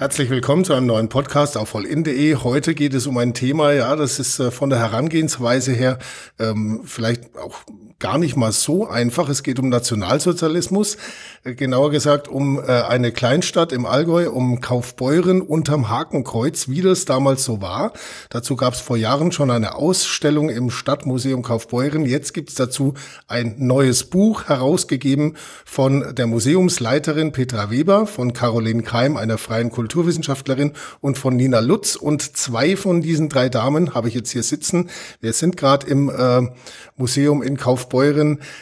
Herzlich willkommen zu einem neuen Podcast auf vollin.de. Heute geht es um ein Thema, ja, das ist äh, von der Herangehensweise her ähm, vielleicht auch gar nicht mal so einfach. Es geht um Nationalsozialismus, äh, genauer gesagt um äh, eine Kleinstadt im Allgäu, um Kaufbeuren unterm Hakenkreuz, wie das damals so war. Dazu gab es vor Jahren schon eine Ausstellung im Stadtmuseum Kaufbeuren. Jetzt gibt es dazu ein neues Buch herausgegeben von der Museumsleiterin Petra Weber, von Caroline Keim, einer freien Kulturwissenschaftlerin, und von Nina Lutz. Und zwei von diesen drei Damen habe ich jetzt hier sitzen. Wir sind gerade im äh, Museum in Kaufbeuren.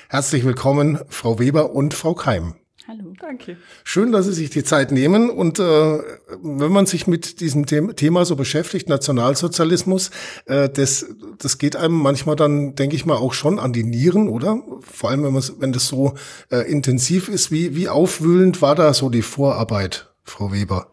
Herzlich willkommen, Frau Weber und Frau Keim. Hallo. Danke. Schön, dass Sie sich die Zeit nehmen. Und äh, wenn man sich mit diesem Thema so beschäftigt, Nationalsozialismus, äh, das, das geht einem manchmal dann, denke ich mal, auch schon an die Nieren, oder? Vor allem, wenn, wenn das so äh, intensiv ist. Wie, wie aufwühlend war da so die Vorarbeit, Frau Weber?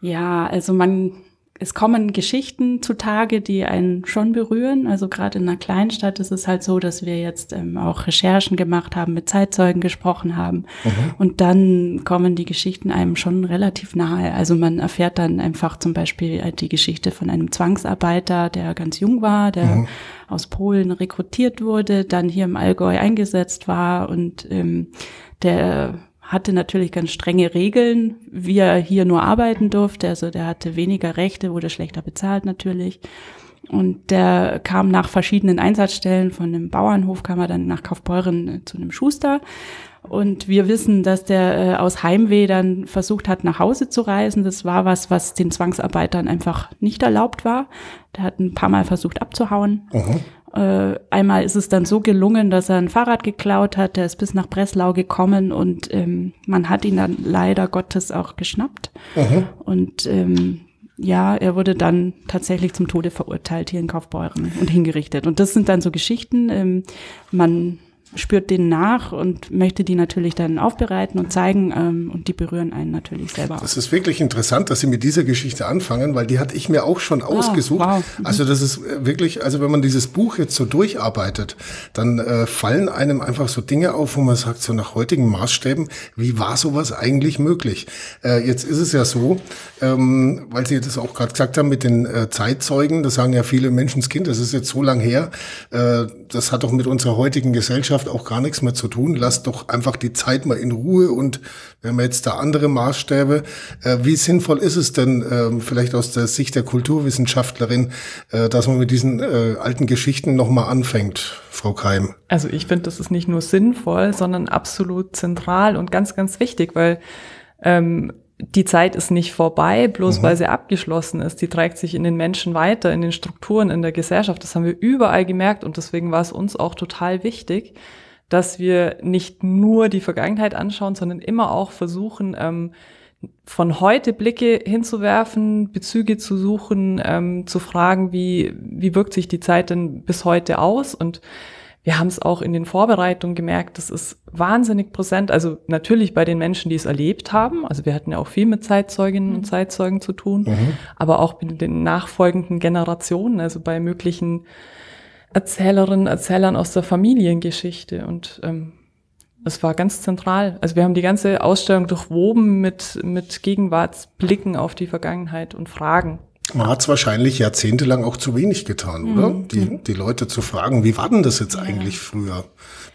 Ja, also man es kommen Geschichten zutage, die einen schon berühren. Also gerade in einer Kleinstadt ist es halt so, dass wir jetzt ähm, auch Recherchen gemacht haben, mit Zeitzeugen gesprochen haben. Mhm. Und dann kommen die Geschichten einem schon relativ nahe. Also man erfährt dann einfach zum Beispiel äh, die Geschichte von einem Zwangsarbeiter, der ganz jung war, der mhm. aus Polen rekrutiert wurde, dann hier im Allgäu eingesetzt war und ähm, der hatte natürlich ganz strenge Regeln, wie er hier nur arbeiten durfte. Also der hatte weniger Rechte, wurde schlechter bezahlt natürlich. Und der kam nach verschiedenen Einsatzstellen von einem Bauernhof, kam er dann nach Kaufbeuren äh, zu einem Schuster. Und wir wissen, dass der äh, aus Heimweh dann versucht hat, nach Hause zu reisen. Das war was, was den Zwangsarbeitern einfach nicht erlaubt war. Der hat ein paar Mal versucht abzuhauen. Mhm. Äh, einmal ist es dann so gelungen, dass er ein Fahrrad geklaut hat, der ist bis nach Breslau gekommen und ähm, man hat ihn dann leider Gottes auch geschnappt. Mhm. Und ähm, ja, er wurde dann tatsächlich zum Tode verurteilt hier in Kaufbeuren und hingerichtet. Und das sind dann so Geschichten. Ähm, man spürt denen nach und möchte die natürlich dann aufbereiten und zeigen ähm, und die berühren einen natürlich selber. Das ist wirklich interessant, dass Sie mit dieser Geschichte anfangen, weil die hatte ich mir auch schon ah, ausgesucht. Wow. Mhm. Also das ist äh, wirklich, also wenn man dieses Buch jetzt so durcharbeitet, dann äh, fallen einem einfach so Dinge auf, wo man sagt, so nach heutigen Maßstäben, wie war sowas eigentlich möglich? Äh, jetzt ist es ja so, ähm, weil Sie das auch gerade gesagt haben mit den äh, Zeitzeugen, das sagen ja viele Menschenskind, das ist jetzt so lang her, äh, das hat doch mit unserer heutigen Gesellschaft Gesellschaft auch gar nichts mehr zu tun. Lasst doch einfach die Zeit mal in Ruhe und wir jetzt da andere Maßstäbe. Äh, wie sinnvoll ist es denn, äh, vielleicht aus der Sicht der Kulturwissenschaftlerin, äh, dass man mit diesen äh, alten Geschichten nochmal anfängt, Frau Keim? Also ich finde, das ist nicht nur sinnvoll, sondern absolut zentral und ganz, ganz wichtig, weil ähm, die Zeit ist nicht vorbei, bloß mhm. weil sie abgeschlossen ist. Die trägt sich in den Menschen weiter, in den Strukturen, in der Gesellschaft. Das haben wir überall gemerkt und deswegen war es uns auch total wichtig, dass wir nicht nur die Vergangenheit anschauen, sondern immer auch versuchen, ähm, von heute Blicke hinzuwerfen, Bezüge zu suchen, ähm, zu fragen, wie, wie wirkt sich die Zeit denn bis heute aus und wir haben es auch in den Vorbereitungen gemerkt, das ist wahnsinnig präsent. Also natürlich bei den Menschen, die es erlebt haben. Also wir hatten ja auch viel mit Zeitzeuginnen und mhm. Zeitzeugen zu tun, mhm. aber auch mit den nachfolgenden Generationen, also bei möglichen Erzählerinnen, Erzählern aus der Familiengeschichte. Und ähm, es war ganz zentral. Also wir haben die ganze Ausstellung durchwoben mit, mit Gegenwartsblicken auf die Vergangenheit und Fragen. Man hat es wahrscheinlich jahrzehntelang auch zu wenig getan, mhm. oder? Die, die Leute zu fragen, wie war denn das jetzt eigentlich früher?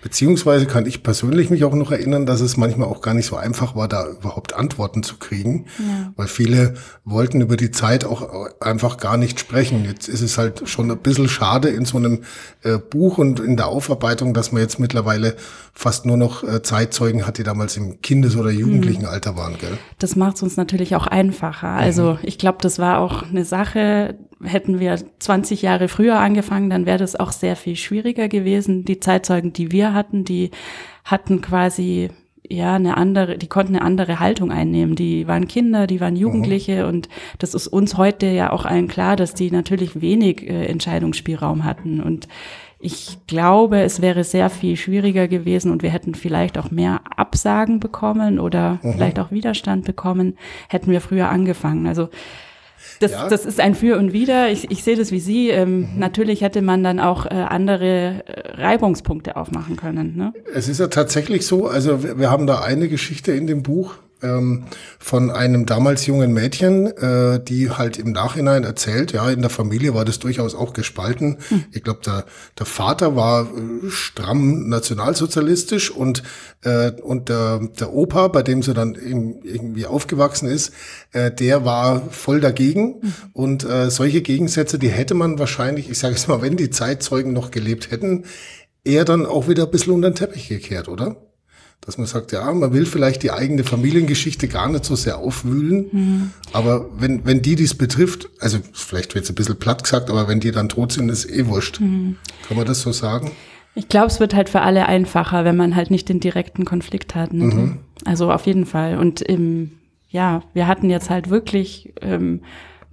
Beziehungsweise kann ich persönlich mich auch noch erinnern, dass es manchmal auch gar nicht so einfach war, da überhaupt Antworten zu kriegen, ja. weil viele wollten über die Zeit auch einfach gar nicht sprechen. Jetzt ist es halt schon ein bisschen schade in so einem äh, Buch und in der Aufarbeitung, dass man jetzt mittlerweile fast nur noch äh, Zeitzeugen hat, die damals im Kindes- oder Jugendlichenalter mhm. waren, gell? Das macht es uns natürlich auch einfacher. Also mhm. ich glaube, das war auch eine Sache, hätten wir 20 Jahre früher angefangen, dann wäre das auch sehr viel schwieriger gewesen. Die Zeitzeugen, die wir hatten, die hatten quasi ja eine andere, die konnten eine andere Haltung einnehmen. Die waren Kinder, die waren Jugendliche mhm. und das ist uns heute ja auch allen klar, dass die natürlich wenig äh, Entscheidungsspielraum hatten und ich glaube, es wäre sehr viel schwieriger gewesen und wir hätten vielleicht auch mehr Absagen bekommen oder mhm. vielleicht auch Widerstand bekommen, hätten wir früher angefangen. Also das, ja. das ist ein Für und Wider. Ich, ich sehe das wie Sie. Ähm, mhm. Natürlich hätte man dann auch äh, andere äh, Reibungspunkte aufmachen können. Ne? Es ist ja tatsächlich so, also wir, wir haben da eine Geschichte in dem Buch, ähm, von einem damals jungen Mädchen, äh, die halt im Nachhinein erzählt, ja, in der Familie war das durchaus auch gespalten. Mhm. Ich glaube, der, der Vater war äh, stramm nationalsozialistisch und, äh, und der, der Opa, bei dem sie dann irgendwie aufgewachsen ist, äh, der war voll dagegen. Mhm. Und äh, solche Gegensätze, die hätte man wahrscheinlich, ich sage es mal, wenn die Zeitzeugen noch gelebt hätten, eher dann auch wieder ein bisschen unter den Teppich gekehrt, oder? Dass man sagt, ja, man will vielleicht die eigene Familiengeschichte gar nicht so sehr aufwühlen, mhm. aber wenn, wenn die dies betrifft, also vielleicht wird es ein bisschen platt gesagt, aber wenn die dann tot sind, ist eh wurscht. Mhm. Kann man das so sagen? Ich glaube, es wird halt für alle einfacher, wenn man halt nicht den direkten Konflikt hat. Ne? Mhm. Also auf jeden Fall. Und im, ja, wir hatten jetzt halt wirklich ähm,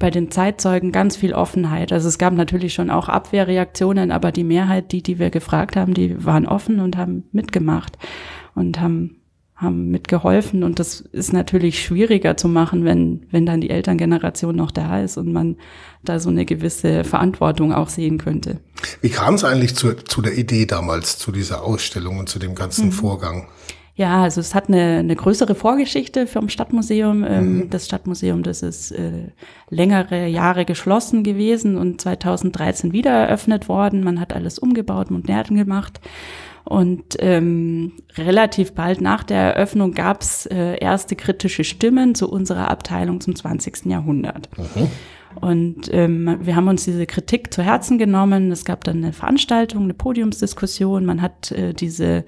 bei den Zeitzeugen ganz viel Offenheit. Also es gab natürlich schon auch Abwehrreaktionen, aber die Mehrheit, die, die wir gefragt haben, die waren offen und haben mitgemacht und haben haben mitgeholfen und das ist natürlich schwieriger zu machen, wenn wenn dann die Elterngeneration noch da ist und man da so eine gewisse Verantwortung auch sehen könnte. Wie kam es eigentlich zu, zu der Idee damals, zu dieser Ausstellung und zu dem ganzen mhm. Vorgang? Ja, also es hat eine, eine größere Vorgeschichte vom Stadtmuseum. Ähm, mhm. Das Stadtmuseum, das ist äh, längere Jahre geschlossen gewesen und 2013 wieder eröffnet worden. Man hat alles umgebaut, modern gemacht. Und ähm, relativ bald nach der Eröffnung gab es äh, erste kritische Stimmen zu unserer Abteilung zum 20. Jahrhundert. Mhm. Und ähm, wir haben uns diese Kritik zu Herzen genommen. Es gab dann eine Veranstaltung, eine Podiumsdiskussion. Man hat äh, diese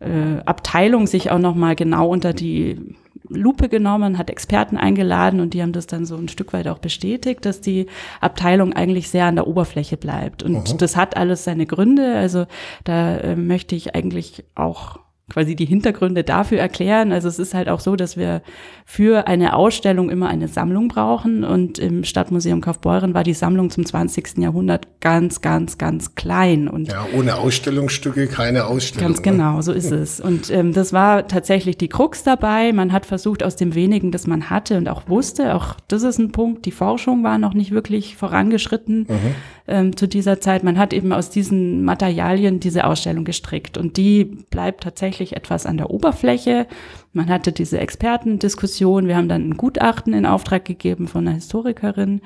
äh, Abteilung sich auch noch mal genau unter die Lupe genommen, hat Experten eingeladen und die haben das dann so ein Stück weit auch bestätigt, dass die Abteilung eigentlich sehr an der Oberfläche bleibt. Und mhm. das hat alles seine Gründe. Also da äh, möchte ich eigentlich auch quasi die Hintergründe dafür erklären. Also es ist halt auch so, dass wir für eine Ausstellung immer eine Sammlung brauchen und im Stadtmuseum Kaufbeuren war die Sammlung zum 20. Jahrhundert ganz, ganz, ganz klein. Und ja, ohne Ausstellungsstücke keine Ausstellung. Ganz ne? genau, so ist es. Und ähm, das war tatsächlich die Krux dabei. Man hat versucht, aus dem wenigen, das man hatte und auch wusste, auch das ist ein Punkt, die Forschung war noch nicht wirklich vorangeschritten. Mhm ähm, zu dieser Zeit. Man hat eben aus diesen Materialien diese Ausstellung gestrickt und die bleibt tatsächlich etwas an der Oberfläche. Man hatte diese Expertendiskussion. Wir haben dann ein Gutachten in Auftrag gegeben von einer Historikerin,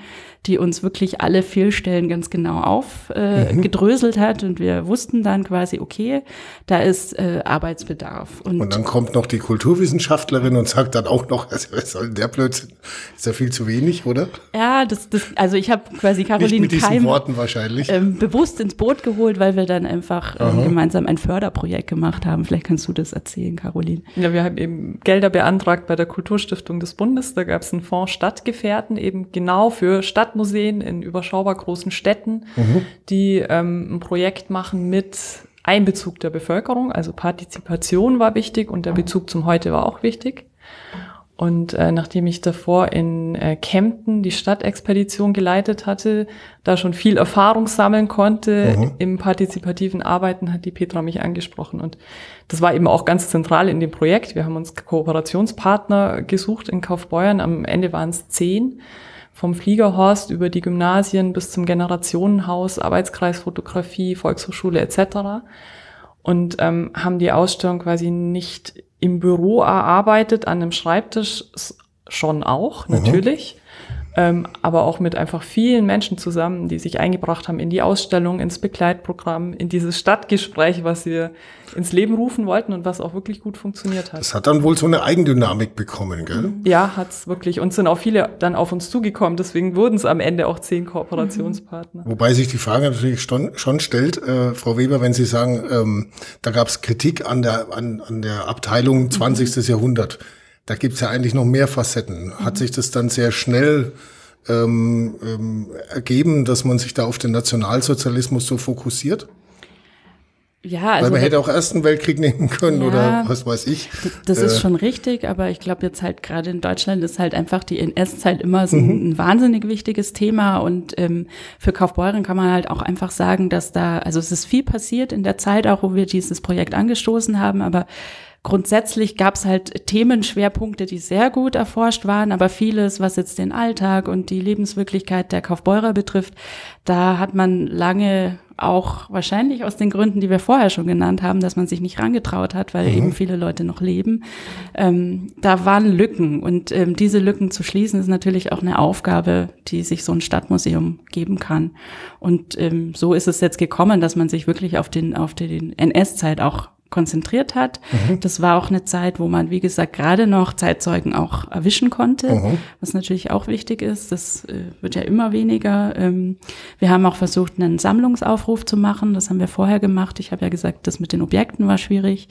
die uns wirklich alle Fehlstellen ganz genau aufgedröselt äh, mhm. hat. Und wir wussten dann quasi, okay, da ist äh, Arbeitsbedarf. Und, und, dann kommt noch die Kulturwissenschaftlerin und sagt dann auch noch, also, was soll denn der Blödsinn? Ist ja viel zu wenig, oder? Ja, das, das also ich habe quasi Caroline Keim wahrscheinlich. Ähm, bewusst ins Boot geholt, weil wir dann einfach ähm, gemeinsam ein Förderprojekt gemacht haben. Vielleicht kannst du das erzählen, Caroline. Ja, wir haben eben Gelder beantragt bei der Kulturstiftung des Bundes. Da gab es einen Fonds Stadtgefährten, eben genau für Stadtmuseen in überschaubar großen Städten, mhm. die ähm, ein Projekt machen mit Einbezug der Bevölkerung. Also Partizipation war wichtig und der Bezug zum Heute war auch wichtig. Und äh, nachdem ich davor in äh, Kempten die Stadtexpedition geleitet hatte, da schon viel Erfahrung sammeln konnte mhm. im partizipativen Arbeiten, hat die Petra mich angesprochen. Und das war eben auch ganz zentral in dem Projekt. Wir haben uns Kooperationspartner gesucht in Kaufbeuern. Am Ende waren es zehn. Vom Fliegerhorst über die Gymnasien bis zum Generationenhaus, Arbeitskreis Fotografie, Volkshochschule etc. Und ähm, haben die Ausstellung quasi nicht im Büro erarbeitet, an einem Schreibtisch schon auch, mhm. Ähm, aber auch mit einfach vielen Menschen zusammen, die sich eingebracht haben in die Ausstellung, ins Begleitprogramm, in dieses Stadtgespräch, was wir ins Leben rufen wollten und was auch wirklich gut funktioniert hat. Das hat dann wohl so eine Eigendynamik bekommen, gell? Ja, hat's wirklich. Und sind auch viele dann auf uns zugekommen. Deswegen wurden es am Ende auch zehn Kooperationspartner. Mhm. Wobei sich die Frage natürlich schon, schon stellt, äh, Frau Weber, wenn Sie sagen, ähm, da gab es Kritik an der, an, an der Abteilung 20. Mhm. Jahrhundert da gibt's ja eigentlich noch mehr Facetten. Hat sich das dann sehr schnell ähm, ähm, ergeben, dass man sich da auf den Nationalsozialismus so fokussiert? Ja, also Weil man hätte auch Ersten Weltkrieg nehmen können ja, oder was weiß ich. Das ist äh, schon richtig, aber ich glaube jetzt halt gerade in Deutschland ist halt einfach die NS-Zeit immer so ein, mhm. ein, wahnsinnig wichtiges Thema und ähm, für Kaufbeuren kann man halt auch einfach sagen, dass da, also es ist viel passiert in der Zeit auch, wo wir dieses Projekt angestoßen haben, aber grundsätzlich gab es halt Themenschwerpunkte, die sehr gut erforscht waren, aber vieles, was jetzt den Alltag und die Lebenswirklichkeit der Kaufbeurer betrifft, da hat man lange auch wahrscheinlich aus den Gründen, die wir vorher schon genannt haben, dass man sich nicht rangetraut hat, weil mhm. eben viele Leute noch leben. Ähm, da waren Lücken und ähm, diese Lücken zu schließen ist natürlich auch eine Aufgabe, die sich so ein Stadtmuseum geben kann. Und ähm, so ist es jetzt gekommen, dass man sich wirklich auf den auf den NS-Zeit auch konzentriert hat. Mhm. Das war auch eine Zeit, wo man, wie gesagt, gerade noch Zeitzeugen auch erwischen konnte, mhm. was natürlich auch wichtig ist. Das äh, wird ja immer weniger. Ähm, wir haben auch versucht, einen Sammlungsaufruf zu machen. Das haben wir vorher gemacht. Ich habe ja gesagt, das mit den Objekten war schwierig.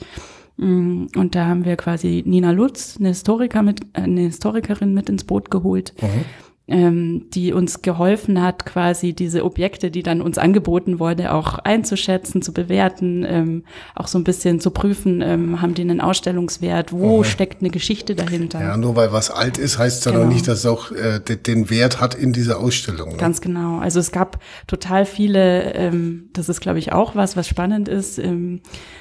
Mm, und da haben wir quasi Nina Lutz, eine Historiker mit, äh, eine Historikerin mit ins Boot geholt. Mhm ähm, die uns geholfen hat, quasi diese Objekte, die dann uns angeboten wurde, auch einzuschätzen, zu bewerten, ähm, auch so ein bisschen zu prüfen, ähm, haben die einen Ausstellungswert, wo mhm. steckt eine Geschichte dahinter. Ja, nur weil was alt ist, heißt es ja genau. noch nicht, dass es auch äh, den Wert hat in dieser Ausstellung. Ne? Ganz genau. Also es gab total viele, ähm, das ist glaube ich auch was, was spannend ist, ähm,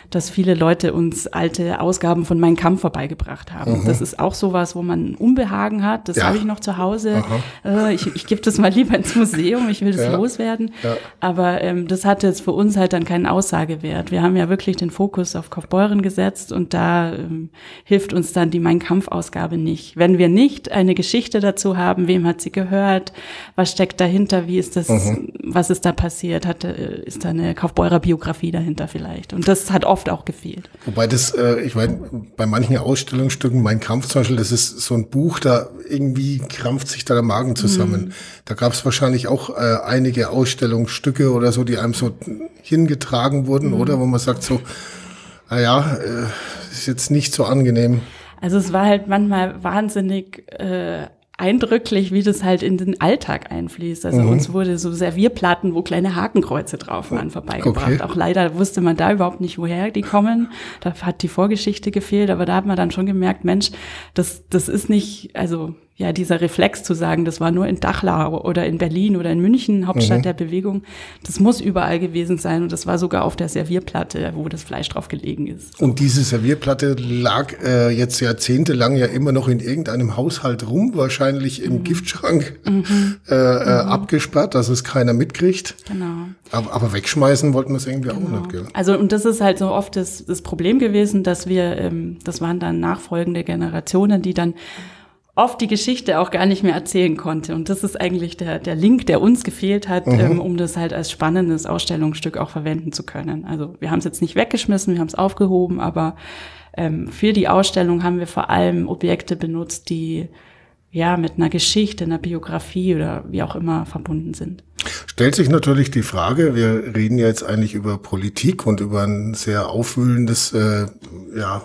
dass viele Leute uns alte Ausgaben von Mein Kampf vorbeigebracht haben. Mhm. Das ist auch sowas, wo man Unbehagen hat. Das ja. habe ich noch zu Hause. Äh, ich ich gebe das mal lieber ins Museum, ich will das ja. loswerden. Ja. Aber ähm, das hatte jetzt für uns halt dann keinen Aussagewert. Wir haben ja wirklich den Fokus auf Kaufbeuren gesetzt und da ähm, hilft uns dann die Mein Kampf-Ausgabe nicht. Wenn wir nicht eine Geschichte dazu haben, wem hat sie gehört, was steckt dahinter, wie ist das, mhm. was ist da passiert, hat, äh, ist da eine Kaufbeurer Biografie dahinter vielleicht. Und das hat oft oft auch gefehlt. Wobei das, äh, ich meine, bei manchen Ausstellungsstücken, mein Kampf zum Beispiel, das ist so ein Buch, da irgendwie krampft sich da der Magen zusammen. Mhm. Da gab es wahrscheinlich auch äh, einige Ausstellungsstücke oder so, die einem so hingetragen wurden, mhm. oder wo man sagt so, naja, äh, ist jetzt nicht so angenehm. Also es war halt manchmal wahnsinnig äh, eindrücklich, wie das halt in den Alltag einfließt. Also mhm. uns wurde so Servierplatten, wo kleine Hakenkreuze drauf waren, vorbeigebracht. Okay. Auch leider wusste man da überhaupt nicht, woher die kommen. Da hat die Vorgeschichte gefehlt, aber da hat man dann schon gemerkt, Mensch, das, das ist nicht, also ja, dieser Reflex zu sagen, das war nur in Dachlau oder in Berlin oder in München, Hauptstadt mhm. der Bewegung, das muss überall gewesen sein und das war sogar auf der Servierplatte, wo das Fleisch drauf gelegen ist. Und diese Servierplatte lag äh, jetzt jahrzehntelang ja immer noch in irgendeinem Haushalt rum, wahrscheinlich im mhm. Giftschrank mhm. Äh, äh, mhm. abgesperrt, dass es keiner mitkriegt. Genau. Aber, aber wegschmeißen wollten wir es irgendwie genau. auch nicht. Gell? Also und das ist halt so oft das, das Problem gewesen, dass wir, ähm, das waren dann nachfolgende Generationen, die dann oft die Geschichte auch gar nicht mehr erzählen konnte. Und das ist eigentlich der, der Link, der uns gefehlt hat, mhm. ähm, um das halt als spannendes Ausstellungsstück auch verwenden zu können. Also wir haben es jetzt nicht weggeschmissen, wir haben es aufgehoben, aber ähm, für die Ausstellung haben wir vor allem Objekte benutzt, die ja mit einer Geschichte, einer Biografie oder wie auch immer verbunden sind. Stellt sich natürlich die Frage, wir reden ja jetzt eigentlich über Politik und über ein sehr aufwühlendes, äh, ja,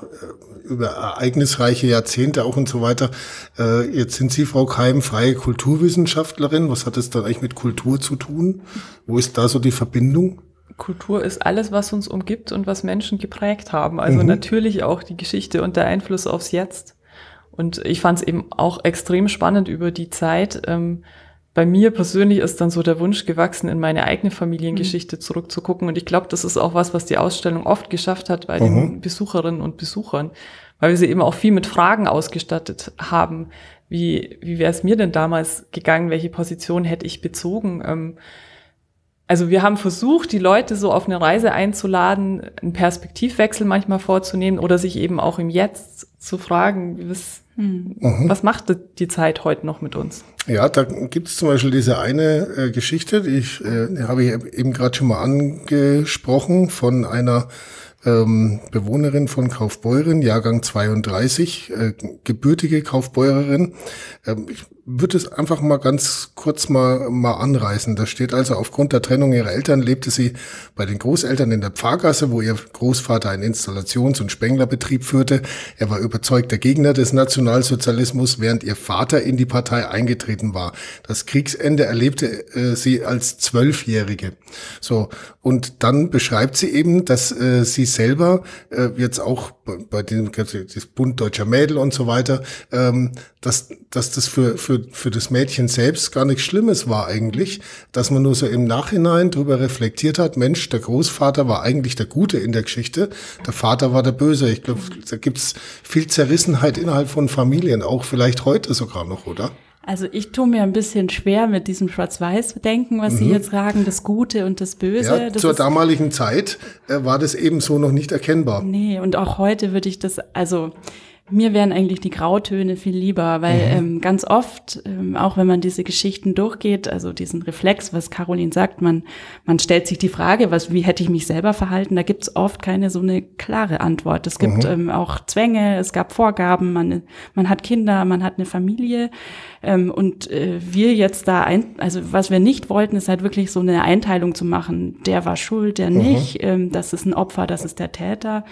über ereignisreiche Jahrzehnte auch und so weiter. Äh, jetzt sind Sie, Frau Keim, freie Kulturwissenschaftlerin. Was hat es dann eigentlich mit Kultur zu tun? Wo ist da so die Verbindung? Kultur ist alles, was uns umgibt und was Menschen geprägt haben. Also mhm. natürlich auch die Geschichte und der Einfluss aufs Jetzt. Und ich fand es eben auch extrem spannend über die Zeit. Ähm, bei mir persönlich ist dann so der Wunsch gewachsen, in meine eigene Familiengeschichte mhm. zurückzugucken. Und ich glaube, das ist auch was, was die Ausstellung oft geschafft hat bei mhm. den Besucherinnen und Besuchern, weil wir sie eben auch viel mit Fragen ausgestattet haben. Wie, wie wäre es mir denn damals gegangen? Welche Position hätte ich bezogen? Ähm, also wir haben versucht, die Leute so auf eine Reise einzuladen, einen Perspektivwechsel manchmal vorzunehmen oder sich eben auch im Jetzt zu fragen, was, mhm. was macht die Zeit heute noch mit uns? Ja, da gibt es zum Beispiel diese eine äh, Geschichte, die ich äh, habe ich eben gerade schon mal angesprochen von einer ähm, Bewohnerin von Kaufbeuren, Jahrgang 32, äh, gebürtige Kaufbeurerin. Ähm, ich würde es einfach mal ganz kurz mal, mal anreißen. Da steht also, aufgrund der Trennung ihrer Eltern lebte sie bei den Großeltern in der Pfarrgasse, wo ihr Großvater einen Installations- und Spenglerbetrieb führte. Er war überzeugter Gegner des Nationalsozialismus, während ihr Vater in die Partei eingetreten war. Das Kriegsende erlebte äh, sie als Zwölfjährige. So. Und dann beschreibt sie eben, dass äh, sie selber äh, jetzt auch bei, bei dem das Bund deutscher Mädel und so weiter, ähm, dass, dass das für, für für, für das Mädchen selbst gar nichts Schlimmes war eigentlich, dass man nur so im Nachhinein drüber reflektiert hat, Mensch, der Großvater war eigentlich der Gute in der Geschichte, der Vater war der Böse. Ich glaube, da gibt's viel Zerrissenheit innerhalb von Familien, auch vielleicht heute sogar noch, oder? Also ich tue mir ein bisschen schwer mit diesem Schwarz-Weiß-Denken, was mhm. Sie jetzt sagen, das Gute und das Böse. Ja, das zur damaligen Zeit äh, war das eben so noch nicht erkennbar. Nee, und auch heute würde ich das, also mir wären eigentlich die Grautöne viel lieber, weil mhm. ähm, ganz oft, ähm, auch wenn man diese Geschichten durchgeht, also diesen Reflex, was Caroline sagt, man, man stellt sich die Frage, was, wie hätte ich mich selber verhalten, da gibt's oft keine so eine klare Antwort. Es gibt mhm. ähm, auch Zwänge, es gab Vorgaben, man, man hat Kinder, man hat eine Familie. Ähm, und äh, wir jetzt da ein, also was wir nicht wollten, ist halt wirklich so eine Einteilung zu machen. Der war schuld, der mhm. nicht, ähm, das ist ein Opfer, das ist der Täter.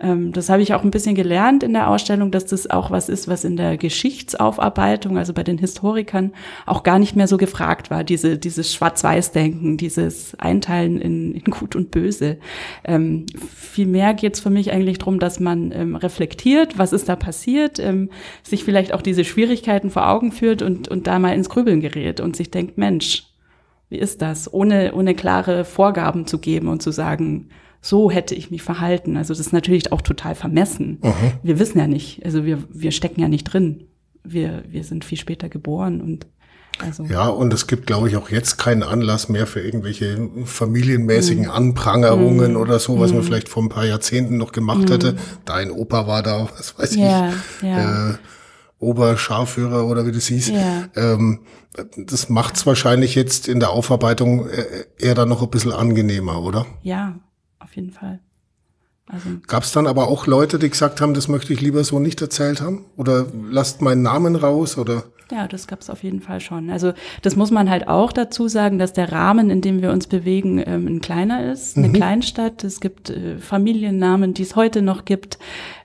Ähm, das habe ich auch ein bisschen gelernt in der Ausstellung, dass das auch was ist, was in der Geschichtsaufarbeitung, also bei den Historikern, auch gar nicht mehr so gefragt war. Diese, dieses Schwarz-Weiß-Denken, dieses Einteilen in, in Gut und Böse. Ähm, Vielmehr geht es für mich eigentlich darum, dass man ähm, reflektiert, was ist da passiert, ähm, sich vielleicht auch diese Schwierigkeiten vor Augen führt und, und da mal ins Grübeln gerät und sich denkt, Mensch, wie ist das? Ohne, ohne klare Vorgaben zu geben und zu sagen, so hätte ich mich verhalten. Also das ist natürlich auch total vermessen. Mhm. Wir wissen ja nicht, also wir, wir stecken ja nicht drin. Wir, wir sind viel später geboren und also. Ja, und es gibt, glaube ich, auch jetzt keinen Anlass mehr für irgendwelche familienmäßigen mhm. Anprangerungen mm. oder so, was mm. man vielleicht vor ein paar Jahrzehnten noch gemacht mm. hätte. Dein Opa war da, was weiß ja, ich, ja. Äh, Oberscharführer oder wie das hieß. Ja. Ähm, das macht's wahrscheinlich jetzt in der Aufarbeitung äh, eher dann noch ein bisschen angenehmer, oder? Ja, auf jeden Fall. Also Gab es dann aber auch Leute, die gesagt haben, das möchte ich lieber so nicht erzählt haben? Oder lasst meinen Namen raus? Oder? Ja, das gab es auf jeden Fall schon. Also das muss man halt auch dazu sagen, dass der Rahmen, in dem wir uns bewegen, ähm, ein kleiner ist, eine mhm. Kleinstadt. Es gibt äh, Familiennamen, die es heute noch gibt.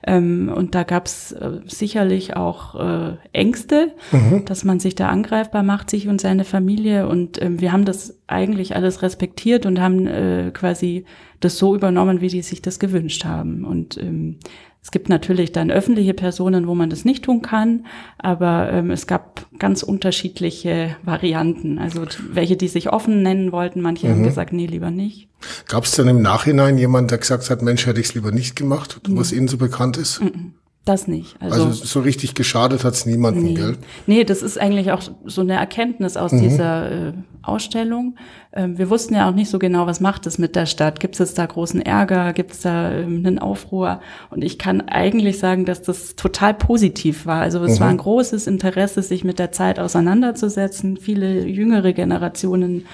Ähm, und da gab es äh, sicherlich auch äh, Ängste, mhm. dass man sich da angreifbar macht, sich und seine Familie. Und ähm, wir haben das eigentlich alles respektiert und haben äh, quasi das so übernommen, wie die sich das gewünscht haben. Und ähm, es gibt natürlich dann öffentliche Personen, wo man das nicht tun kann, aber ähm, es gab ganz unterschiedliche Varianten. Also welche, die sich offen nennen wollten, manche mhm. haben gesagt, nee, lieber nicht. Gab es dann im Nachhinein jemand, der gesagt hat, Mensch, hätte ich es lieber nicht gemacht, mhm. was Ihnen so bekannt ist? Mhm. Das nicht. Also, also so richtig geschadet hat's niemandem, nee. gell? Nee, das ist eigentlich auch so eine Erkenntnis aus mhm. dieser äh, Ausstellung. Ähm, wir wussten ja auch nicht so genau, was macht es mit der Stadt. Gibt es da großen Ärger? Gibt es da ähm, einen Aufruhr? Und ich kann eigentlich sagen, dass das total positiv war. Also es mhm. war ein großes Interesse, sich mit der Zeit auseinanderzusetzen. Viele jüngere Generationen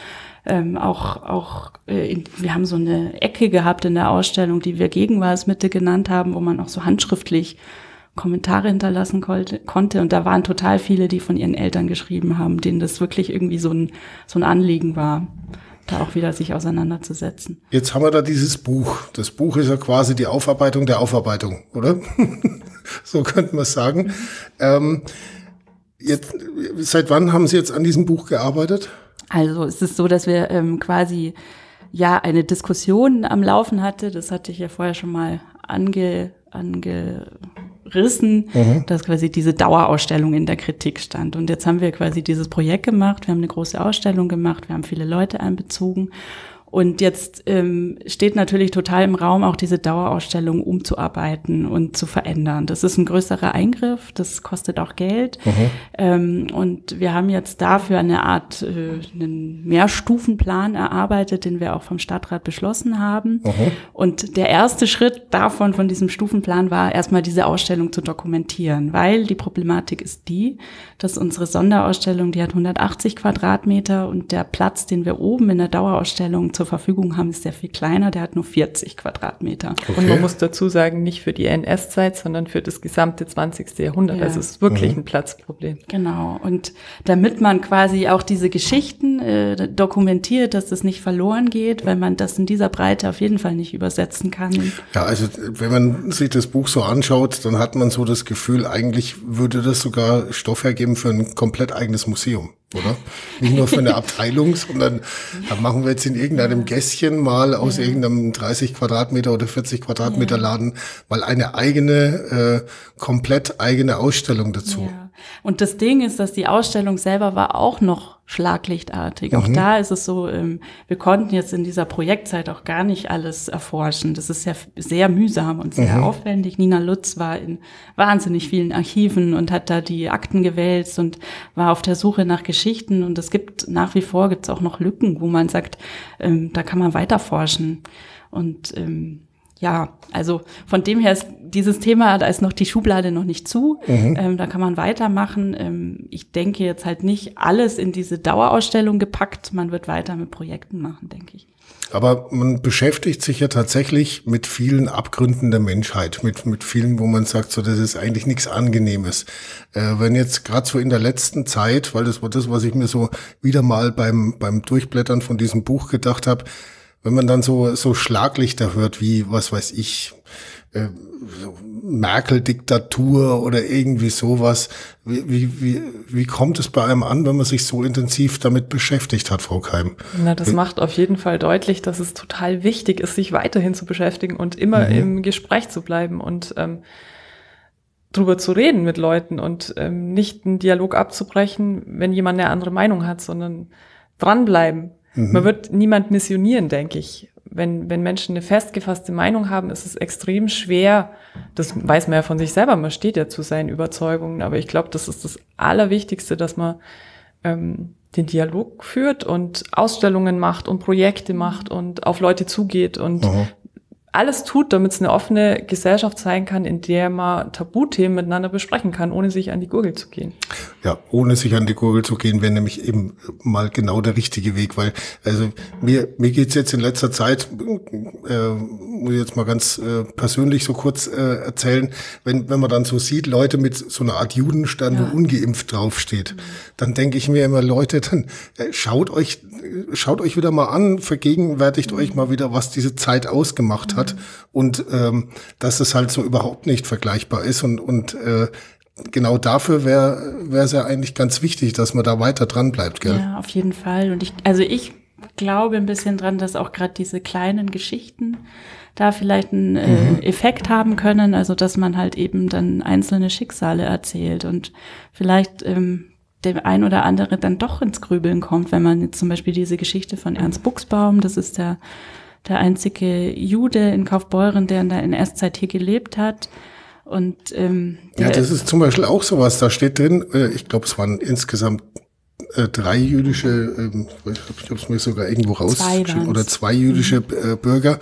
ähm, auch, auch äh, in, wir haben so eine Ecke gehabt in der Ausstellung, die wir Gegenwartsmitte genannt haben, wo man auch so handschriftlich Kommentare hinterlassen konnte. Und da waren total viele, die von ihren Eltern geschrieben haben, denen das wirklich irgendwie so ein, so ein Anliegen war, da auch wieder sich auseinanderzusetzen. Jetzt haben wir da dieses Buch. Das Buch ist ja quasi die Aufarbeitung der Aufarbeitung, oder? so könnte man sagen. Ähm, jetzt, seit wann haben Sie jetzt an diesem Buch gearbeitet? Also es ist so, dass wir ähm, quasi ja eine Diskussion am Laufen hatte. Das hatte ich ja vorher schon mal ange, ange rissen, mhm. dass quasi diese Dauerausstellung in der Kritik stand. Und jetzt haben wir quasi dieses Projekt gemacht, wir haben eine große Ausstellung gemacht, wir haben viele Leute einbezogen und jetzt ähm, steht natürlich total im Raum, auch diese Dauerausstellung umzuarbeiten und zu verändern. Das ist ein größerer Eingriff, das kostet auch Geld. Mhm. Ähm, und wir haben jetzt dafür eine Art, äh, einen Mehrstufenplan erarbeitet, den wir auch vom Stadtrat beschlossen haben. Mhm. Und der erste Schritt davon, von diesem Stufenplan, war erstmal diese Ausstellung zu dokumentieren, weil die Problematik ist die, dass unsere Sonderausstellung, die hat 180 Quadratmeter und der Platz, den wir oben in der Dauerausstellung zur zur Verfügung haben, ist sehr viel kleiner. Der hat nur 40 Quadratmeter. Okay. Und man muss dazu sagen, nicht für die NS-Zeit, sondern für das gesamte 20. Jahrhundert. Ja. Also es ist wirklich mhm. ein Platzproblem. Genau. Und damit man quasi auch diese Geschichten äh, dokumentiert, dass das nicht verloren geht, weil man das in dieser Breite auf jeden Fall nicht übersetzen kann. Ja, also wenn man sich das Buch so anschaut, dann hat man so das Gefühl, eigentlich würde das sogar Stoff hergeben für ein komplett eigenes Museum oder? Nicht nur für eine Abteilung, sondern da machen wir jetzt in irgendeinem Gässchen mal aus ja. irgendeinem 30 Quadratmeter oder 40 Quadratmeter ja. Laden mal eine eigene, äh, komplett eigene Ausstellung dazu. Ja. Und das Ding ist, dass die Ausstellung selber war auch noch schlaglichtartig. Mhm. Auch da ist es so, ähm, wir konnten jetzt in dieser Projektzeit auch gar nicht alles erforschen. Das ist ja sehr mühsam und sehr mhm. aufwendig. Nina Lutz war in wahnsinnig vielen Archiven und hat da die Akten gewälzt und war auf der Suche nach Geschichten. Und es gibt nach wie vor gibt es auch noch Lücken, wo man sagt, ähm, da kann man weiter forschen. Und ähm, ja, also von dem her ist dieses Thema, da ist noch die Schublade noch nicht zu. Mhm. Ähm, da kann man weitermachen. Ähm, ich denke jetzt halt nicht alles in diese Dauerausstellung gepackt. Man wird weiter mit Projekten machen, denke ich. Aber man beschäftigt sich ja tatsächlich mit vielen Abgründen der Menschheit, mit, mit vielen, wo man sagt, so, das ist eigentlich nichts Angenehmes. Äh, wenn jetzt gerade so in der letzten Zeit, weil das war das, was ich mir so wieder mal beim, beim Durchblättern von diesem Buch gedacht habe, wenn man dann so, so Schlaglichter hört, wie, was weiß ich, äh, so Merkel-Diktatur oder irgendwie sowas. Wie, wie, wie, wie kommt es bei einem an, wenn man sich so intensiv damit beschäftigt hat, Frau Keim? Na, das macht auf jeden Fall deutlich, dass es total wichtig ist, sich weiterhin zu beschäftigen und immer mhm. im Gespräch zu bleiben und ähm, drüber zu reden mit Leuten und ähm, nicht einen Dialog abzubrechen, wenn jemand eine andere Meinung hat, sondern dranbleiben Mhm. Man wird niemand missionieren, denke ich. Wenn, wenn Menschen eine festgefasste Meinung haben, ist es extrem schwer, das weiß man ja von sich selber, man steht ja zu seinen Überzeugungen, aber ich glaube, das ist das Allerwichtigste, dass man ähm, den Dialog führt und Ausstellungen macht und Projekte macht und auf Leute zugeht und Aha alles tut, damit es eine offene Gesellschaft sein kann, in der man Tabuthemen miteinander besprechen kann, ohne sich an die Gurgel zu gehen. Ja, ohne sich an die Gurgel zu gehen, wäre nämlich eben mal genau der richtige Weg, weil also mir mir geht's jetzt in letzter Zeit, äh, muss ich jetzt mal ganz äh, persönlich so kurz äh, erzählen, wenn wenn man dann so sieht, Leute mit so einer Art Judenstern, ja. wo ungeimpft draufsteht, mhm. dann denke ich mir immer, Leute, dann äh, schaut euch schaut euch wieder mal an, vergegenwärtigt mhm. euch mal wieder, was diese Zeit ausgemacht hat hat und ähm, dass es halt so überhaupt nicht vergleichbar ist und, und äh, genau dafür wäre wäre es ja eigentlich ganz wichtig, dass man da weiter dran bleibt, gell? Ja, auf jeden Fall. Und ich, also ich glaube ein bisschen dran, dass auch gerade diese kleinen Geschichten da vielleicht einen äh, mhm. Effekt haben können, also dass man halt eben dann einzelne Schicksale erzählt und vielleicht ähm, der ein oder andere dann doch ins Grübeln kommt, wenn man jetzt zum Beispiel diese Geschichte von Ernst Buchsbaum, das ist der der einzige Jude in Kaufbeuren, der in der NS-Zeit hier gelebt hat. Und ähm, ja, das ist zum Beispiel auch sowas. Da steht drin, äh, ich glaube, es waren insgesamt äh, drei jüdische, ähm, ich habe es mir sogar irgendwo rausgeschrieben, oder zwei jüdische mhm. äh, Bürger,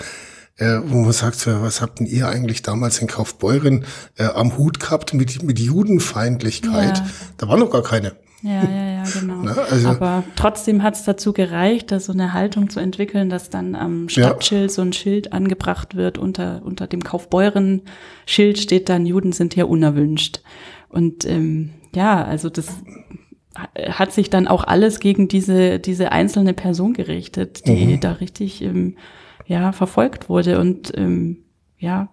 äh, wo man sagt, was habt denn ihr eigentlich damals in Kaufbeuren äh, am Hut gehabt mit, mit Judenfeindlichkeit? Ja. Da war noch gar keine. Ja, ja, ja, genau. Na, also, Aber trotzdem hat es dazu gereicht, da so eine Haltung zu entwickeln, dass dann am Stadtschild ja. so ein Schild angebracht wird. Unter, unter dem Kaufbeuren-Schild steht dann, Juden sind hier unerwünscht. Und ähm, ja, also das hat sich dann auch alles gegen diese, diese einzelne Person gerichtet, die mhm. da richtig ähm, ja, verfolgt wurde. Und ähm, ja,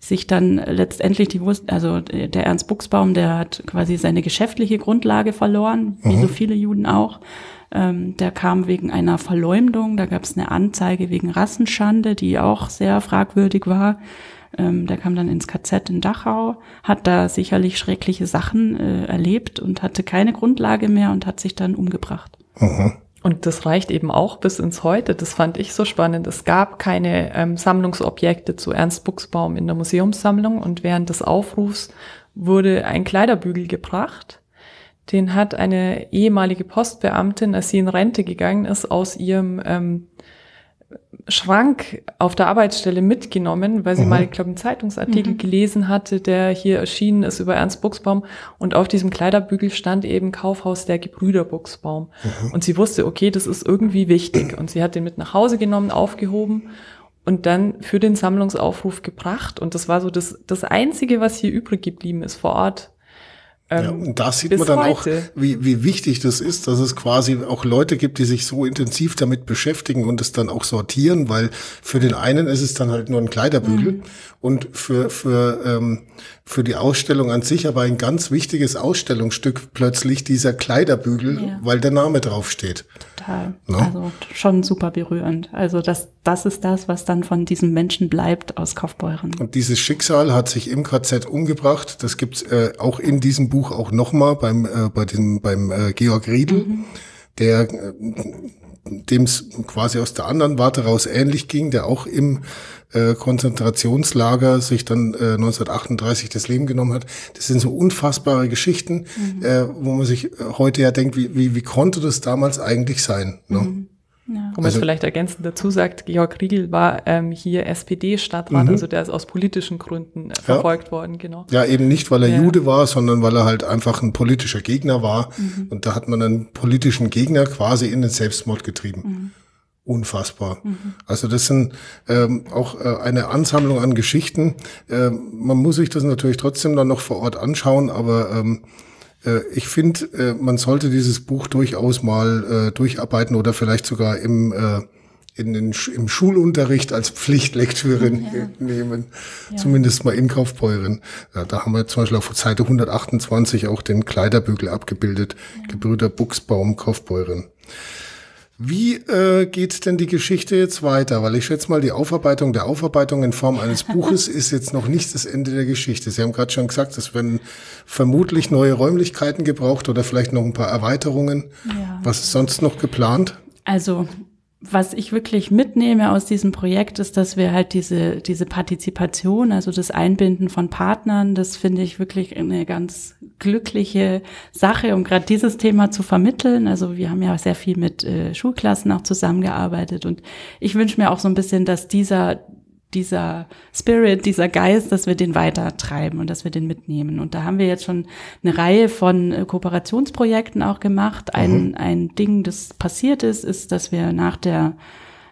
sich dann letztendlich die Wurst, also der Ernst Buchsbaum, der hat quasi seine geschäftliche Grundlage verloren, wie mhm. so viele Juden auch. Ähm, der kam wegen einer Verleumdung, da gab es eine Anzeige wegen Rassenschande, die auch sehr fragwürdig war. Ähm, der kam dann ins KZ in Dachau, hat da sicherlich schreckliche Sachen äh, erlebt und hatte keine Grundlage mehr und hat sich dann umgebracht. Mhm. Und das reicht eben auch bis ins Heute. Das fand ich so spannend. Es gab keine ähm, Sammlungsobjekte zu Ernst Buchsbaum in der Museumssammlung und während des Aufrufs wurde ein Kleiderbügel gebracht. Den hat eine ehemalige Postbeamtin, als sie in Rente gegangen ist, aus ihrem ähm, Schrank auf der Arbeitsstelle mitgenommen, weil sie mhm. mal, ich glaube, einen Zeitungsartikel mhm. gelesen hatte, der hier erschienen ist über Ernst Buchsbaum. Und auf diesem Kleiderbügel stand eben Kaufhaus der Gebrüder Buchsbaum. Mhm. Und sie wusste, okay, das ist irgendwie wichtig. Und sie hat den mit nach Hause genommen, aufgehoben und dann für den Sammlungsaufruf gebracht. Und das war so das, das Einzige, was hier übrig geblieben ist vor Ort. Ähm, ja, und da sieht man dann heute. auch, wie, wie wichtig das ist, dass es quasi auch Leute gibt, die sich so intensiv damit beschäftigen und es dann auch sortieren, weil für den einen ist es dann halt nur ein Kleiderbügel mhm. und für, für, ähm, für die Ausstellung an sich aber ein ganz wichtiges Ausstellungsstück plötzlich dieser Kleiderbügel, ja. weil der Name draufsteht. Total. total. No? Also schon super berührend. Also das, das ist das, was dann von diesem Menschen bleibt aus Kaufbeuren. Und dieses Schicksal hat sich im KZ umgebracht. Das gibt's äh, auch in diesem Buch auch nochmal beim äh, bei diesem beim äh, Georg Riedel, mhm. der äh, dem es quasi aus der anderen Warte raus ähnlich ging, der auch im äh, Konzentrationslager sich dann äh, 1938 das Leben genommen hat. Das sind so unfassbare Geschichten, mhm. äh, wo man sich heute ja denkt, wie, wie, wie konnte das damals eigentlich sein? Ne? Mhm. Ja. Also, vielleicht ergänzend dazu sagt, Georg Riegel war ähm, hier SPD-Stadtrat, mhm. also der ist aus politischen Gründen äh, verfolgt ja. worden, genau. Ja, eben nicht, weil er ja. Jude war, sondern weil er halt einfach ein politischer Gegner war. Mhm. Und da hat man einen politischen Gegner quasi in den Selbstmord getrieben. Mhm. Unfassbar. Mhm. Also das sind ähm, auch äh, eine Ansammlung an Geschichten. Äh, man muss sich das natürlich trotzdem dann noch vor Ort anschauen, aber ähm, äh, ich finde, äh, man sollte dieses Buch durchaus mal äh, durcharbeiten oder vielleicht sogar im, äh, in den, im Schulunterricht als Pflichtlektüre ja. nehmen. Ja. Zumindest mal in Kaufbeuren. Ja, da haben wir zum Beispiel auf Seite 128 auch den Kleiderbügel abgebildet. Ja. Gebrüder Buchsbaum, Kaufbeuren. Wie äh, geht denn die Geschichte jetzt weiter? Weil ich schätze mal, die Aufarbeitung der Aufarbeitung in Form eines Buches ist jetzt noch nicht das Ende der Geschichte. Sie haben gerade schon gesagt, es werden vermutlich neue Räumlichkeiten gebraucht oder vielleicht noch ein paar Erweiterungen. Ja. Was ist sonst noch geplant? Also was ich wirklich mitnehme aus diesem Projekt ist, dass wir halt diese, diese Partizipation, also das Einbinden von Partnern, das finde ich wirklich eine ganz glückliche Sache, um gerade dieses Thema zu vermitteln. Also wir haben ja sehr viel mit äh, Schulklassen auch zusammengearbeitet und ich wünsche mir auch so ein bisschen, dass dieser dieser Spirit, dieser Geist, dass wir den weiter treiben und dass wir den mitnehmen. Und da haben wir jetzt schon eine Reihe von äh, Kooperationsprojekten auch gemacht. Ein, mhm. ein Ding, das passiert ist, ist, dass wir nach der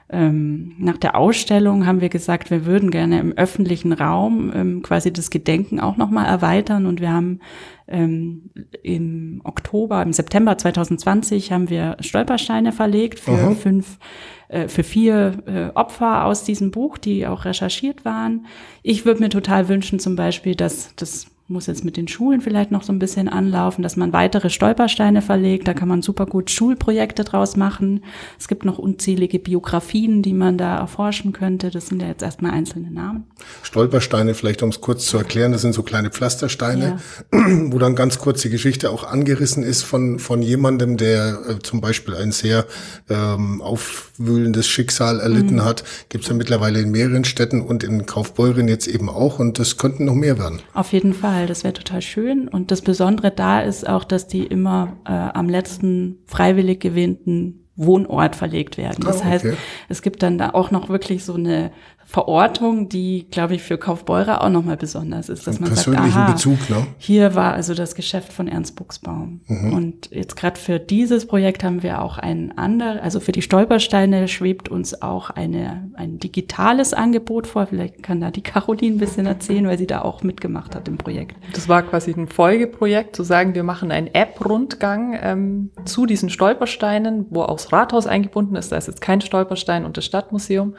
ähm, nach der Ausstellung haben wir gesagt, wir würden gerne im öffentlichen Raum ähm, quasi das Gedenken auch nochmal erweitern und wir haben ähm, im Oktober, im September 2020 haben wir Stolpersteine verlegt für Aha. fünf äh, für vier äh, Opfer aus diesem Buch, die auch recherchiert waren. Ich würde mir total wünschen, zum Beispiel, dass das muss jetzt mit den Schulen vielleicht noch so ein bisschen anlaufen, dass man weitere Stolpersteine verlegt. Da kann man super gut Schulprojekte draus machen. Es gibt noch unzählige Biografien, die man da erforschen könnte. Das sind ja jetzt erstmal einzelne Namen. Stolpersteine, vielleicht um es kurz zu erklären, das sind so kleine Pflastersteine, ja. wo dann ganz kurz die Geschichte auch angerissen ist von, von jemandem, der äh, zum Beispiel ein sehr ähm, aufwühlendes Schicksal erlitten mhm. hat. Gibt es ja mittlerweile in mehreren Städten und in Kaufbeuren jetzt eben auch. Und das könnten noch mehr werden. Auf jeden Fall. Fall. Das wäre total schön. Und das Besondere da ist auch, dass die immer äh, am letzten freiwillig gewählten Wohnort verlegt werden. Das oh, okay. heißt, es gibt dann da auch noch wirklich so eine Verortung, die, glaube ich, für Kaufbeurer auch nochmal besonders ist, dass man sagt, aha, Bezug, ne? hier war also das Geschäft von Ernst Buchsbaum. Mhm. Und jetzt gerade für dieses Projekt haben wir auch ein anderes, also für die Stolpersteine schwebt uns auch eine, ein digitales Angebot vor. Vielleicht kann da die Caroline ein bisschen erzählen, weil sie da auch mitgemacht hat im Projekt. Das war quasi ein Folgeprojekt, zu sagen, wir machen einen App-Rundgang ähm, zu diesen Stolpersteinen, wo auch das Rathaus eingebunden ist. Da ist jetzt kein Stolperstein und das Stadtmuseum.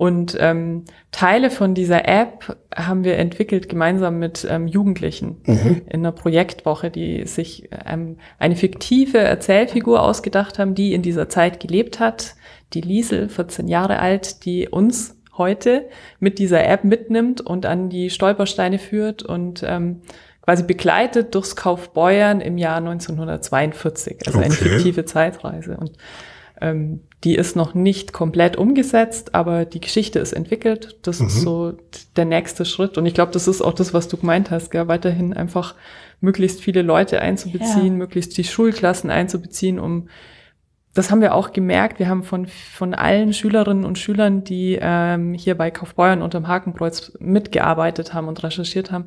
Und ähm, Teile von dieser App haben wir entwickelt gemeinsam mit ähm, Jugendlichen mhm. in einer Projektwoche, die sich ähm, eine fiktive Erzählfigur ausgedacht haben, die in dieser Zeit gelebt hat. Die Liesel, 14 Jahre alt, die uns heute mit dieser App mitnimmt und an die Stolpersteine führt und ähm, quasi begleitet durchs Kaufbeuern im Jahr 1942. Also okay. eine fiktive Zeitreise. Und ähm, die ist noch nicht komplett umgesetzt, aber die Geschichte ist entwickelt. Das mhm. ist so der nächste Schritt. Und ich glaube, das ist auch das, was du gemeint hast, gell? weiterhin einfach möglichst viele Leute einzubeziehen, ja. möglichst die Schulklassen einzubeziehen, um das haben wir auch gemerkt. Wir haben von, von allen Schülerinnen und Schülern, die ähm, hier bei Kaufbeuern unterm Hakenkreuz mitgearbeitet haben und recherchiert haben,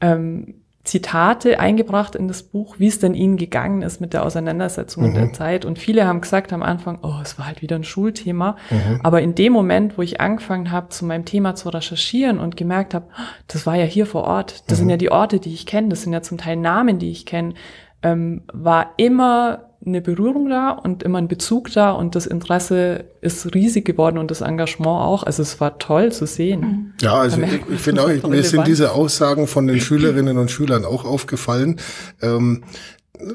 ähm, Zitate eingebracht in das Buch, wie es denn ihnen gegangen ist mit der Auseinandersetzung mhm. in der. Zeit. Und viele haben gesagt am Anfang, oh, es war halt wieder ein Schulthema. Mhm. Aber in dem Moment, wo ich angefangen habe, zu meinem Thema zu recherchieren und gemerkt habe, das war ja hier vor Ort, das mhm. sind ja die Orte, die ich kenne, das sind ja zum Teil Namen, die ich kenne, ähm, war immer eine Berührung da und immer ein Bezug da und das Interesse ist riesig geworden und das Engagement auch. Also es war toll zu sehen. Mhm. Ja, also ich, ich finde auch, mir sind diese Aussagen von den Schülerinnen und Schülern auch aufgefallen. Ähm,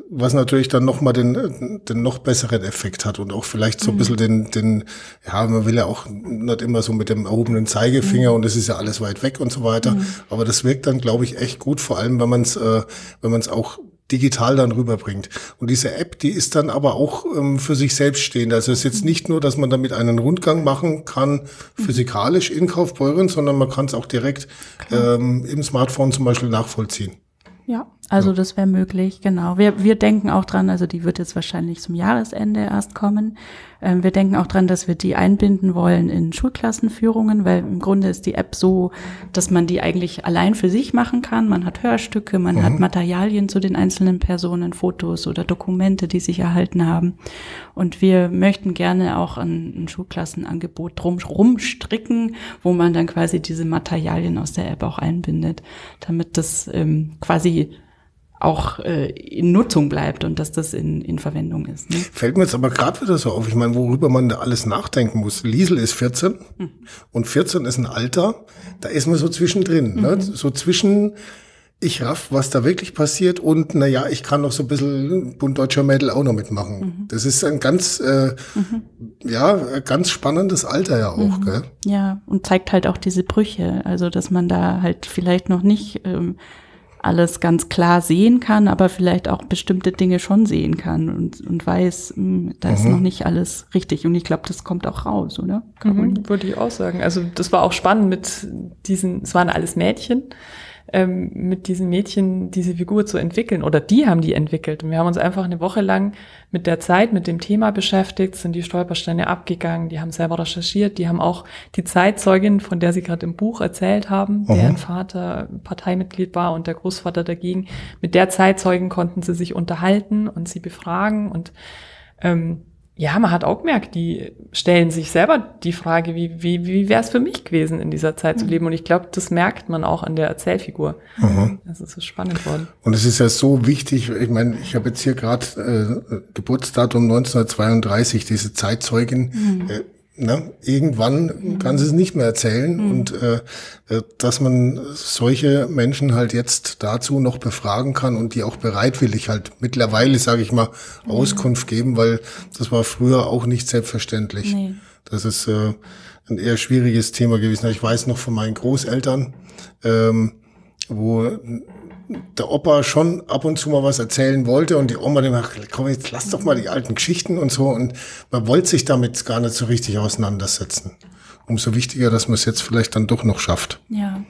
was natürlich dann nochmal den, den noch besseren Effekt hat und auch vielleicht so ein mhm. bisschen den, den, ja, man will ja auch nicht immer so mit dem erhobenen Zeigefinger mhm. und es ist ja alles weit weg und so weiter. Aber das wirkt dann, glaube ich, echt gut, vor allem wenn man es, äh, wenn man es auch digital dann rüberbringt. Und diese App, die ist dann aber auch ähm, für sich selbst stehend. Also es ist jetzt nicht nur, dass man damit einen Rundgang machen kann, physikalisch in Kaufbeuren, sondern man kann es auch direkt ähm, im Smartphone zum Beispiel nachvollziehen. Ja, also ja. das wäre möglich, genau. Wir, wir denken auch dran, also die wird jetzt wahrscheinlich zum Jahresende erst kommen. Ähm, wir denken auch dran, dass wir die einbinden wollen in Schulklassenführungen, weil im Grunde ist die App so, dass man die eigentlich allein für sich machen kann. Man hat Hörstücke, man mhm. hat Materialien zu den einzelnen Personen, Fotos oder Dokumente, die sich erhalten haben. Und wir möchten gerne auch ein, ein Schulklassenangebot drum rumstricken, wo man dann quasi diese Materialien aus der App auch einbindet, damit das ähm, quasi auch äh, in Nutzung bleibt und dass das in, in Verwendung ist. Ne? Fällt mir jetzt aber gerade wieder so auf, ich meine, worüber man da alles nachdenken muss. Liesel ist 14 mhm. und 14 ist ein Alter, da ist man so zwischendrin, ne? mhm. ne? so zwischen ich raff, was da wirklich passiert und na ja, ich kann noch so ein bisschen Bund Deutscher Mädel auch noch mitmachen. Mhm. Das ist ein ganz, äh, mhm. ja, ganz spannendes Alter ja auch. Mhm. Gell? Ja, und zeigt halt auch diese Brüche, also dass man da halt vielleicht noch nicht ähm, alles ganz klar sehen kann, aber vielleicht auch bestimmte Dinge schon sehen kann und, und weiß, mh, hm, da ist mhm. noch nicht alles richtig. Und ich glaube, das kommt auch raus, oder? Mhm, würde ich auch sagen. Also das war auch spannend mit diesen, es waren alles Mädchen ähm, mit diesen Mädchen diese Figur zu entwickeln oder die haben die entwickelt. Und wir haben uns einfach eine Woche lang mit der Zeit, mit dem Thema beschäftigt, sind die Stolpersteine abgegangen, die haben selber recherchiert, die haben auch die Zeitzeugin, von der sie gerade im Buch erzählt haben, mhm. deren Vater Parteimitglied war und der Großvater dagegen, mit der Zeitzeugin konnten sie sich unterhalten und sie befragen und ähm, ja, man hat auch gemerkt, die stellen sich selber die Frage, wie, wie, wie wäre es für mich gewesen, in dieser Zeit mhm. zu leben? Und ich glaube, das merkt man auch an der Erzählfigur. Mhm. Das ist so spannend worden. Und es ist ja so wichtig, ich meine, ich habe jetzt hier gerade äh, Geburtsdatum 1932, diese Zeitzeugin, mhm. äh, Ne? Irgendwann mhm. kann sie es nicht mehr erzählen mhm. und äh, äh, dass man solche Menschen halt jetzt dazu noch befragen kann und die auch bereitwillig halt mittlerweile, sage ich mal, mhm. Auskunft geben, weil das war früher auch nicht selbstverständlich. Nee. Das ist äh, ein eher schwieriges Thema gewesen. Ich weiß noch von meinen Großeltern, ähm, wo der Opa schon ab und zu mal was erzählen wollte und die Oma dann komm jetzt lass doch mal die alten Geschichten und so und man wollte sich damit gar nicht so richtig auseinandersetzen. Umso wichtiger, dass man es jetzt vielleicht dann doch noch schafft. Ja.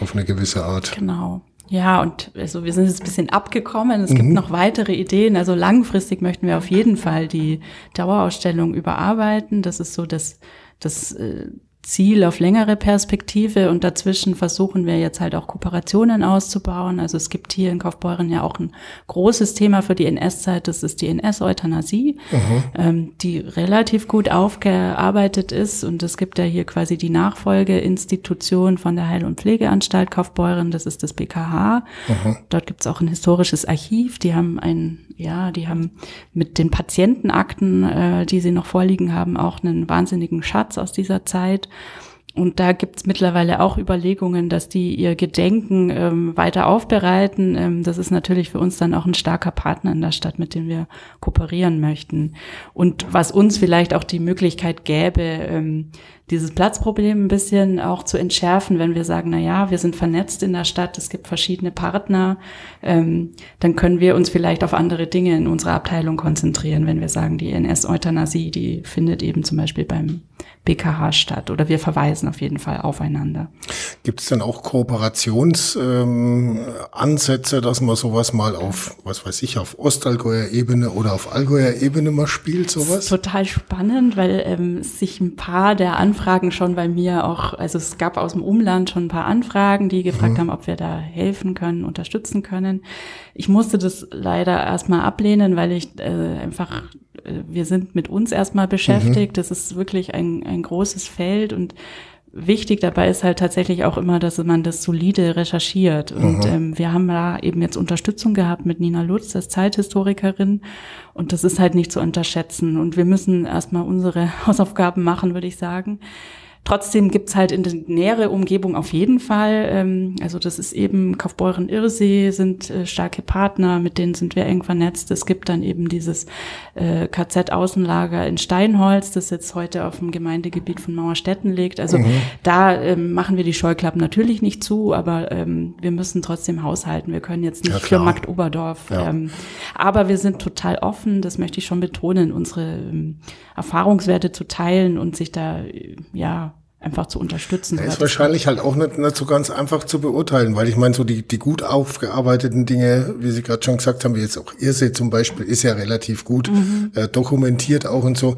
Auf eine gewisse Art. Genau. Ja, und also wir sind jetzt ein bisschen abgekommen. Es mhm. gibt noch weitere Ideen. Also langfristig möchten wir auf jeden Fall die Dauerausstellung überarbeiten. Das ist so das, das äh, Ziel auf längere Perspektive und dazwischen versuchen wir jetzt halt auch Kooperationen auszubauen. Also es gibt hier in Kaufbeuren ja auch ein großes Thema für die NS-Zeit, das ist die NS-Euthanasie, ähm, die relativ gut aufgearbeitet ist und es gibt ja hier quasi die Nachfolgeinstitution von der Heil- und Pflegeanstalt Kaufbeuren, das ist das BKH. Mhm. Dort gibt es auch ein historisches Archiv, die haben ein ja, die haben mit den Patientenakten, äh, die sie noch vorliegen haben, auch einen wahnsinnigen Schatz aus dieser Zeit. Und da gibt's mittlerweile auch Überlegungen, dass die ihr Gedenken ähm, weiter aufbereiten. Ähm, das ist natürlich für uns dann auch ein starker Partner in der Stadt, mit dem wir kooperieren möchten. Und was uns vielleicht auch die Möglichkeit gäbe, ähm, dieses Platzproblem ein bisschen auch zu entschärfen, wenn wir sagen, na ja, wir sind vernetzt in der Stadt, es gibt verschiedene Partner, ähm, dann können wir uns vielleicht auf andere Dinge in unserer Abteilung konzentrieren, wenn wir sagen, die NS-Euthanasie, die findet eben zum Beispiel beim BKH statt oder wir verweisen auf jeden Fall aufeinander. Gibt es denn auch Kooperationsansätze, ähm, dass man sowas mal auf, was weiß ich, auf Ostallgäuer Ebene oder auf Allgäuer Ebene mal spielt, sowas? total spannend, weil ähm, sich ein paar der Anfragen Anfragen schon bei mir auch, also es gab aus dem Umland schon ein paar Anfragen, die gefragt mhm. haben, ob wir da helfen können, unterstützen können. Ich musste das leider erstmal ablehnen, weil ich äh, einfach, äh, wir sind mit uns erstmal beschäftigt. Mhm. Das ist wirklich ein, ein großes Feld und wichtig dabei ist halt tatsächlich auch immer, dass man das solide recherchiert. Und ähm, wir haben da eben jetzt Unterstützung gehabt mit Nina Lutz, als Zeithistorikerin. Und das ist halt nicht zu unterschätzen. Und wir müssen erstmal unsere Hausaufgaben machen, würde ich sagen. Trotzdem gibt's halt in der nähere Umgebung auf jeden Fall. Ähm, also das ist eben Kaufbeuren Irrsee sind äh, starke Partner, mit denen sind wir eng vernetzt. Es gibt dann eben dieses äh, KZ-Außenlager in Steinholz, das jetzt heute auf dem Gemeindegebiet von Mauerstetten liegt. Also mhm. da ähm, machen wir die Scheuklappen natürlich nicht zu, aber ähm, wir müssen trotzdem haushalten. Wir können jetzt nicht ja, für Markt Oberdorf. Ja. Ähm, aber wir sind total offen, das möchte ich schon betonen, unsere ähm, Erfahrungswerte zu teilen und sich da ja einfach zu unterstützen. Das ist wahrscheinlich halt auch nicht, nicht so ganz einfach zu beurteilen, weil ich meine, so die, die gut aufgearbeiteten Dinge, wie Sie gerade schon gesagt haben, wie jetzt auch Irrsee zum Beispiel, ist ja relativ gut mhm. äh, dokumentiert auch und so.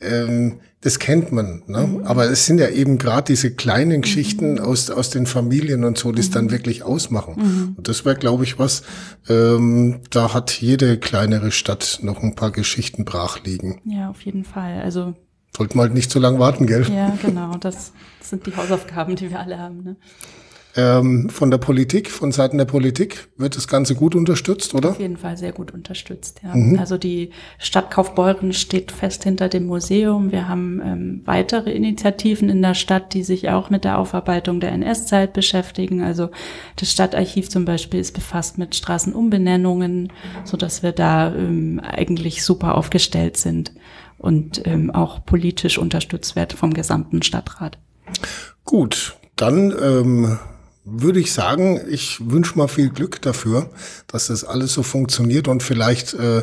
Ähm, das kennt man. Ne? Mhm. Aber es sind ja eben gerade diese kleinen Geschichten mhm. aus, aus den Familien und so, die es dann mhm. wirklich ausmachen. Mhm. Und das wäre, glaube ich, was, ähm, da hat jede kleinere Stadt noch ein paar Geschichten brach liegen. Ja, auf jeden Fall. Also Sollten wir halt nicht zu lange warten, gell? Ja, genau. Das sind die Hausaufgaben, die wir alle haben. Ne? Ähm, von der Politik, von Seiten der Politik wird das Ganze gut unterstützt, oder? Auf jeden Fall sehr gut unterstützt, ja. Mhm. Also die Stadt Kaufbeuren steht fest hinter dem Museum. Wir haben ähm, weitere Initiativen in der Stadt, die sich auch mit der Aufarbeitung der NS-Zeit beschäftigen. Also das Stadtarchiv zum Beispiel ist befasst mit Straßenumbenennungen, so dass wir da ähm, eigentlich super aufgestellt sind und ähm, auch politisch unterstützt wird vom gesamten Stadtrat. Gut, dann ähm, würde ich sagen, ich wünsche mal viel Glück dafür, dass das alles so funktioniert und vielleicht äh,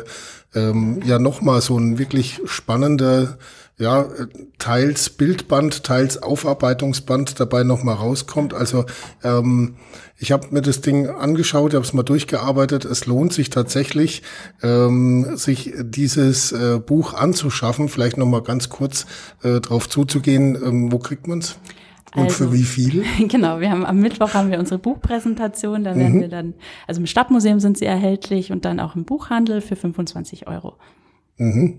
ähm, ja nochmal so ein wirklich spannender ja, teils Bildband, teils Aufarbeitungsband dabei nochmal rauskommt. Also ähm, ich habe mir das Ding angeschaut, ich habe es mal durchgearbeitet. Es lohnt sich tatsächlich, ähm, sich dieses äh, Buch anzuschaffen. Vielleicht nochmal ganz kurz äh, drauf zuzugehen. Ähm, wo kriegt man's? Und also, für wie viel? Genau, wir haben am Mittwoch haben wir unsere Buchpräsentation, da werden mhm. wir dann, also im Stadtmuseum sind sie erhältlich und dann auch im Buchhandel für 25 Euro. Mhm.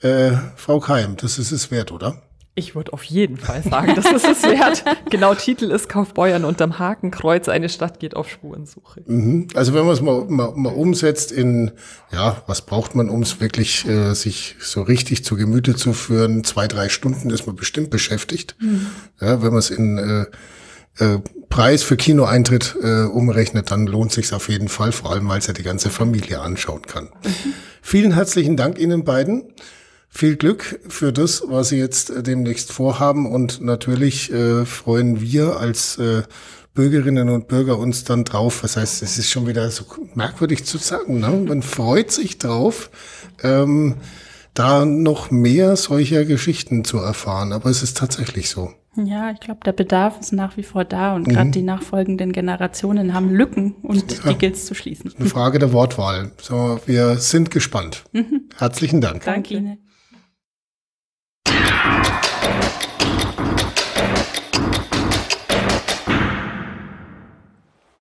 Äh, Frau Keim, das ist es wert, oder? Ich würde auf jeden Fall sagen, das ist es wert. genau, Titel ist Kaufbeuern unterm Hakenkreuz, eine Stadt geht auf Spurensuche. Mhm. Also wenn man es mal, mal, mal umsetzt in, ja, was braucht man, um es wirklich äh, sich so richtig zu Gemüte zu führen? Zwei, drei Stunden ist man bestimmt beschäftigt. Mhm. Ja, wenn man es in äh, äh, Preis für Kinoeintritt äh, umrechnet, dann lohnt sich auf jeden Fall, vor allem weil es ja die ganze Familie anschauen kann. Mhm. Vielen herzlichen Dank Ihnen beiden viel Glück für das, was Sie jetzt äh, demnächst vorhaben. Und natürlich äh, freuen wir als äh, Bürgerinnen und Bürger uns dann drauf. Das heißt, es ist schon wieder so merkwürdig zu sagen. Ne? Man freut sich drauf, ähm, da noch mehr solcher Geschichten zu erfahren. Aber es ist tatsächlich so. Ja, ich glaube, der Bedarf ist nach wie vor da und gerade mhm. die nachfolgenden Generationen haben Lücken und ja, die gilt es zu schließen. Eine Frage der Wortwahl. So, wir sind gespannt. Mhm. Herzlichen Dank. Danke Ihnen. Thank you.